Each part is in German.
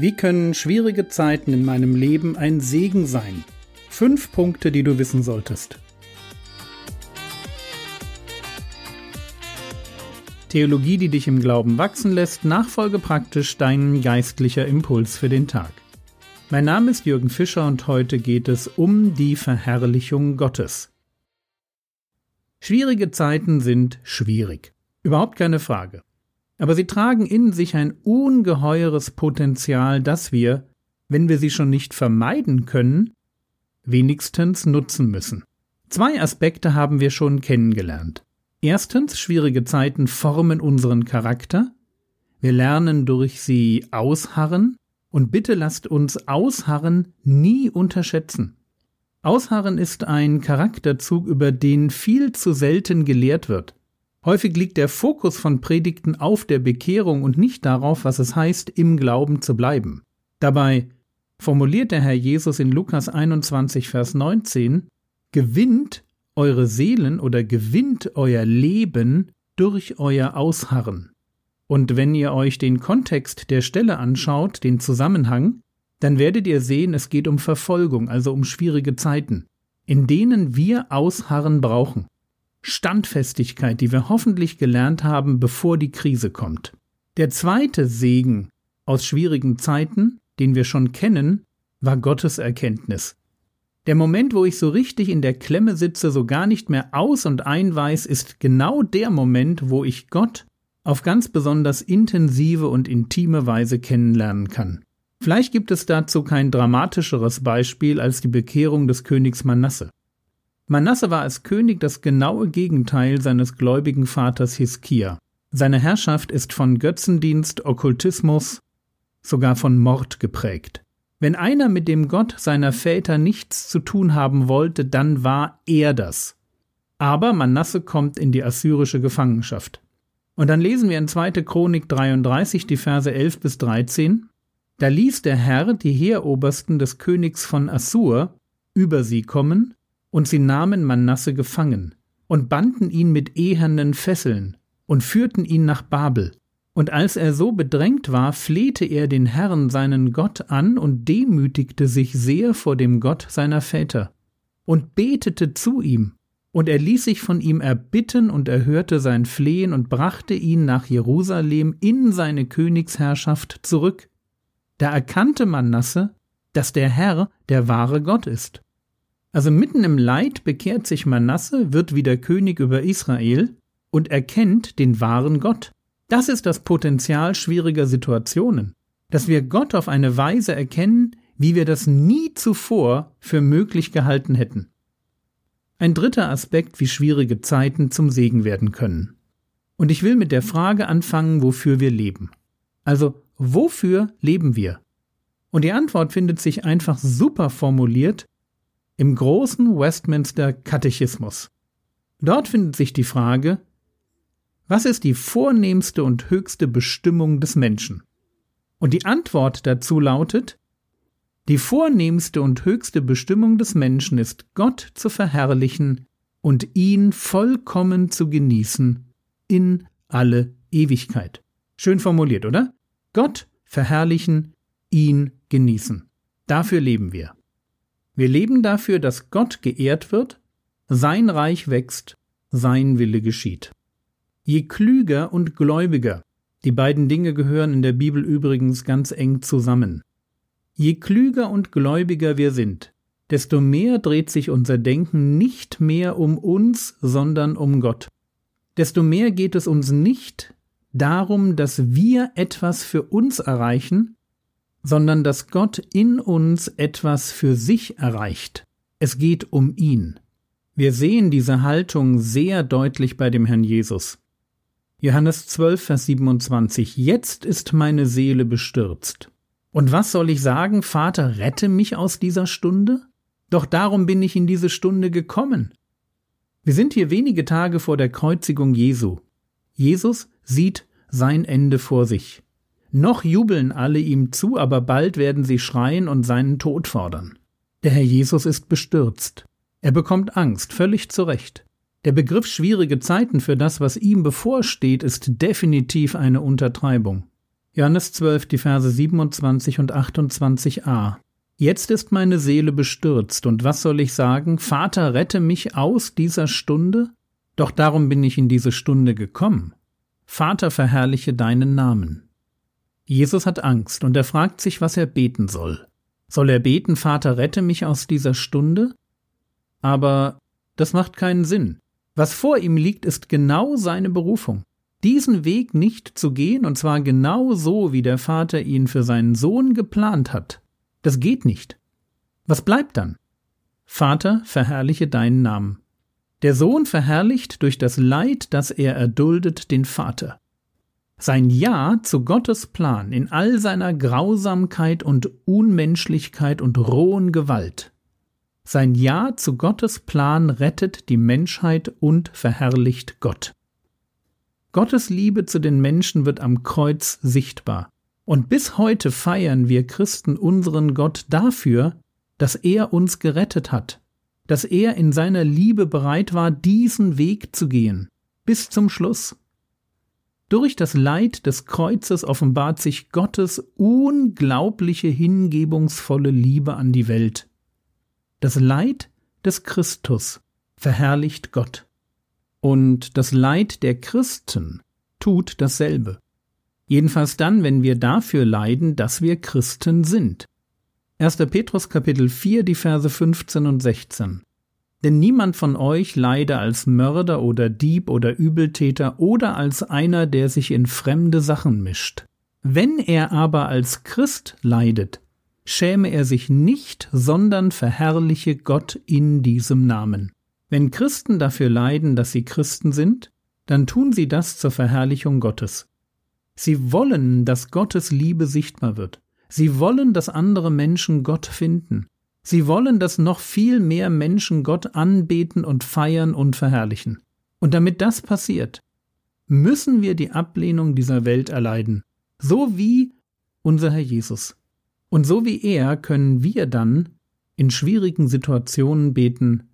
Wie können schwierige Zeiten in meinem Leben ein Segen sein? Fünf Punkte, die du wissen solltest. Theologie, die dich im Glauben wachsen lässt, nachfolge praktisch dein geistlicher Impuls für den Tag. Mein Name ist Jürgen Fischer und heute geht es um die Verherrlichung Gottes. Schwierige Zeiten sind schwierig. Überhaupt keine Frage aber sie tragen in sich ein ungeheures Potenzial, das wir, wenn wir sie schon nicht vermeiden können, wenigstens nutzen müssen. Zwei Aspekte haben wir schon kennengelernt. Erstens, schwierige Zeiten formen unseren Charakter. Wir lernen durch sie ausharren, und bitte lasst uns Ausharren nie unterschätzen. Ausharren ist ein Charakterzug, über den viel zu selten gelehrt wird. Häufig liegt der Fokus von Predigten auf der Bekehrung und nicht darauf, was es heißt, im Glauben zu bleiben. Dabei formuliert der Herr Jesus in Lukas 21, Vers 19, gewinnt eure Seelen oder gewinnt euer Leben durch euer Ausharren. Und wenn ihr euch den Kontext der Stelle anschaut, den Zusammenhang, dann werdet ihr sehen, es geht um Verfolgung, also um schwierige Zeiten, in denen wir Ausharren brauchen. Standfestigkeit, die wir hoffentlich gelernt haben, bevor die Krise kommt. Der zweite Segen aus schwierigen Zeiten, den wir schon kennen, war Gottes Erkenntnis. Der Moment, wo ich so richtig in der Klemme sitze, so gar nicht mehr aus und ein weiß, ist genau der Moment, wo ich Gott auf ganz besonders intensive und intime Weise kennenlernen kann. Vielleicht gibt es dazu kein dramatischeres Beispiel als die Bekehrung des Königs Manasse. Manasse war als König das genaue Gegenteil seines gläubigen Vaters Hiskia. Seine Herrschaft ist von Götzendienst, Okkultismus, sogar von Mord geprägt. Wenn einer mit dem Gott seiner Väter nichts zu tun haben wollte, dann war er das. Aber Manasse kommt in die assyrische Gefangenschaft. Und dann lesen wir in 2. Chronik 33 die Verse 11 bis 13. Da ließ der Herr die Heerobersten des Königs von Assur über sie kommen und sie nahmen Manasse gefangen und banden ihn mit ehernen Fesseln und führten ihn nach Babel. Und als er so bedrängt war, flehte er den Herrn seinen Gott an und demütigte sich sehr vor dem Gott seiner Väter und betete zu ihm. Und er ließ sich von ihm erbitten und erhörte sein Flehen und brachte ihn nach Jerusalem in seine Königsherrschaft zurück. Da erkannte Manasse, dass der Herr der wahre Gott ist also mitten im Leid bekehrt sich Manasse, wird wieder König über Israel und erkennt den wahren Gott. Das ist das Potenzial schwieriger Situationen, dass wir Gott auf eine Weise erkennen, wie wir das nie zuvor für möglich gehalten hätten. Ein dritter Aspekt, wie schwierige Zeiten zum Segen werden können. Und ich will mit der Frage anfangen, wofür wir leben. Also, wofür leben wir? Und die Antwort findet sich einfach super formuliert im großen Westminster Katechismus. Dort findet sich die Frage, was ist die vornehmste und höchste Bestimmung des Menschen? Und die Antwort dazu lautet, die vornehmste und höchste Bestimmung des Menschen ist Gott zu verherrlichen und ihn vollkommen zu genießen in alle Ewigkeit. Schön formuliert, oder? Gott verherrlichen, ihn genießen. Dafür leben wir. Wir leben dafür, dass Gott geehrt wird, sein Reich wächst, sein Wille geschieht. Je klüger und gläubiger, die beiden Dinge gehören in der Bibel übrigens ganz eng zusammen. Je klüger und gläubiger wir sind, desto mehr dreht sich unser Denken nicht mehr um uns, sondern um Gott. Desto mehr geht es uns nicht darum, dass wir etwas für uns erreichen, sondern dass Gott in uns etwas für sich erreicht. Es geht um ihn. Wir sehen diese Haltung sehr deutlich bei dem Herrn Jesus. Johannes 12, Vers 27 Jetzt ist meine Seele bestürzt. Und was soll ich sagen, Vater, rette mich aus dieser Stunde? Doch darum bin ich in diese Stunde gekommen. Wir sind hier wenige Tage vor der Kreuzigung Jesu. Jesus sieht sein Ende vor sich. Noch jubeln alle ihm zu, aber bald werden sie schreien und seinen Tod fordern. Der Herr Jesus ist bestürzt. Er bekommt Angst, völlig zu Recht. Der Begriff schwierige Zeiten für das, was ihm bevorsteht, ist definitiv eine Untertreibung. Johannes 12, die Verse 27 und 28a. Jetzt ist meine Seele bestürzt, und was soll ich sagen? Vater, rette mich aus dieser Stunde? Doch darum bin ich in diese Stunde gekommen. Vater, verherrliche deinen Namen. Jesus hat Angst, und er fragt sich, was er beten soll. Soll er beten, Vater, rette mich aus dieser Stunde? Aber das macht keinen Sinn. Was vor ihm liegt, ist genau seine Berufung. Diesen Weg nicht zu gehen, und zwar genau so, wie der Vater ihn für seinen Sohn geplant hat. Das geht nicht. Was bleibt dann? Vater, verherrliche deinen Namen. Der Sohn verherrlicht durch das Leid, das er erduldet, den Vater. Sein Ja zu Gottes Plan in all seiner Grausamkeit und Unmenschlichkeit und rohen Gewalt. Sein Ja zu Gottes Plan rettet die Menschheit und verherrlicht Gott. Gottes Liebe zu den Menschen wird am Kreuz sichtbar. Und bis heute feiern wir Christen unseren Gott dafür, dass er uns gerettet hat, dass er in seiner Liebe bereit war, diesen Weg zu gehen, bis zum Schluss. Durch das Leid des Kreuzes offenbart sich Gottes unglaubliche hingebungsvolle Liebe an die Welt. Das Leid des Christus verherrlicht Gott. Und das Leid der Christen tut dasselbe. Jedenfalls dann, wenn wir dafür leiden, dass wir Christen sind. 1. Petrus Kapitel 4, die Verse 15 und 16. Denn niemand von euch leide als Mörder oder Dieb oder Übeltäter oder als einer, der sich in fremde Sachen mischt. Wenn er aber als Christ leidet, schäme er sich nicht, sondern verherrliche Gott in diesem Namen. Wenn Christen dafür leiden, dass sie Christen sind, dann tun sie das zur Verherrlichung Gottes. Sie wollen, dass Gottes Liebe sichtbar wird. Sie wollen, dass andere Menschen Gott finden. Sie wollen, dass noch viel mehr Menschen Gott anbeten und feiern und verherrlichen. Und damit das passiert, müssen wir die Ablehnung dieser Welt erleiden, so wie unser Herr Jesus. Und so wie er können wir dann in schwierigen Situationen beten,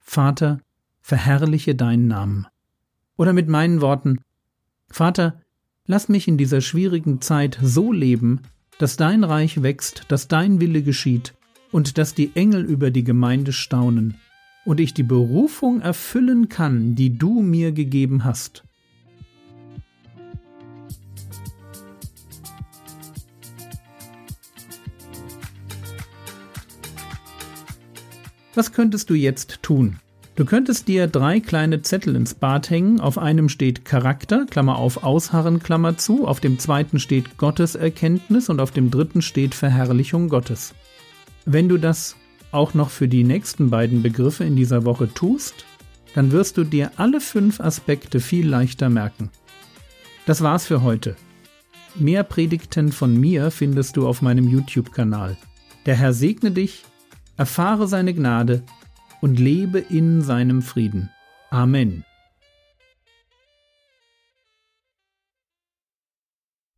Vater, verherrliche deinen Namen. Oder mit meinen Worten, Vater, lass mich in dieser schwierigen Zeit so leben, dass dein Reich wächst, dass dein Wille geschieht und dass die Engel über die Gemeinde staunen und ich die Berufung erfüllen kann, die du mir gegeben hast. Was könntest du jetzt tun? Du könntest dir drei kleine Zettel ins Bad hängen. Auf einem steht Charakter, Klammer auf Ausharren, Klammer zu. Auf dem zweiten steht Gotteserkenntnis und auf dem dritten steht Verherrlichung Gottes. Wenn du das auch noch für die nächsten beiden Begriffe in dieser Woche tust, dann wirst du dir alle fünf Aspekte viel leichter merken. Das war's für heute. Mehr Predigten von mir findest du auf meinem YouTube-Kanal. Der Herr segne dich erfahre seine Gnade und lebe in seinem Frieden. Amen.